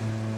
mm you.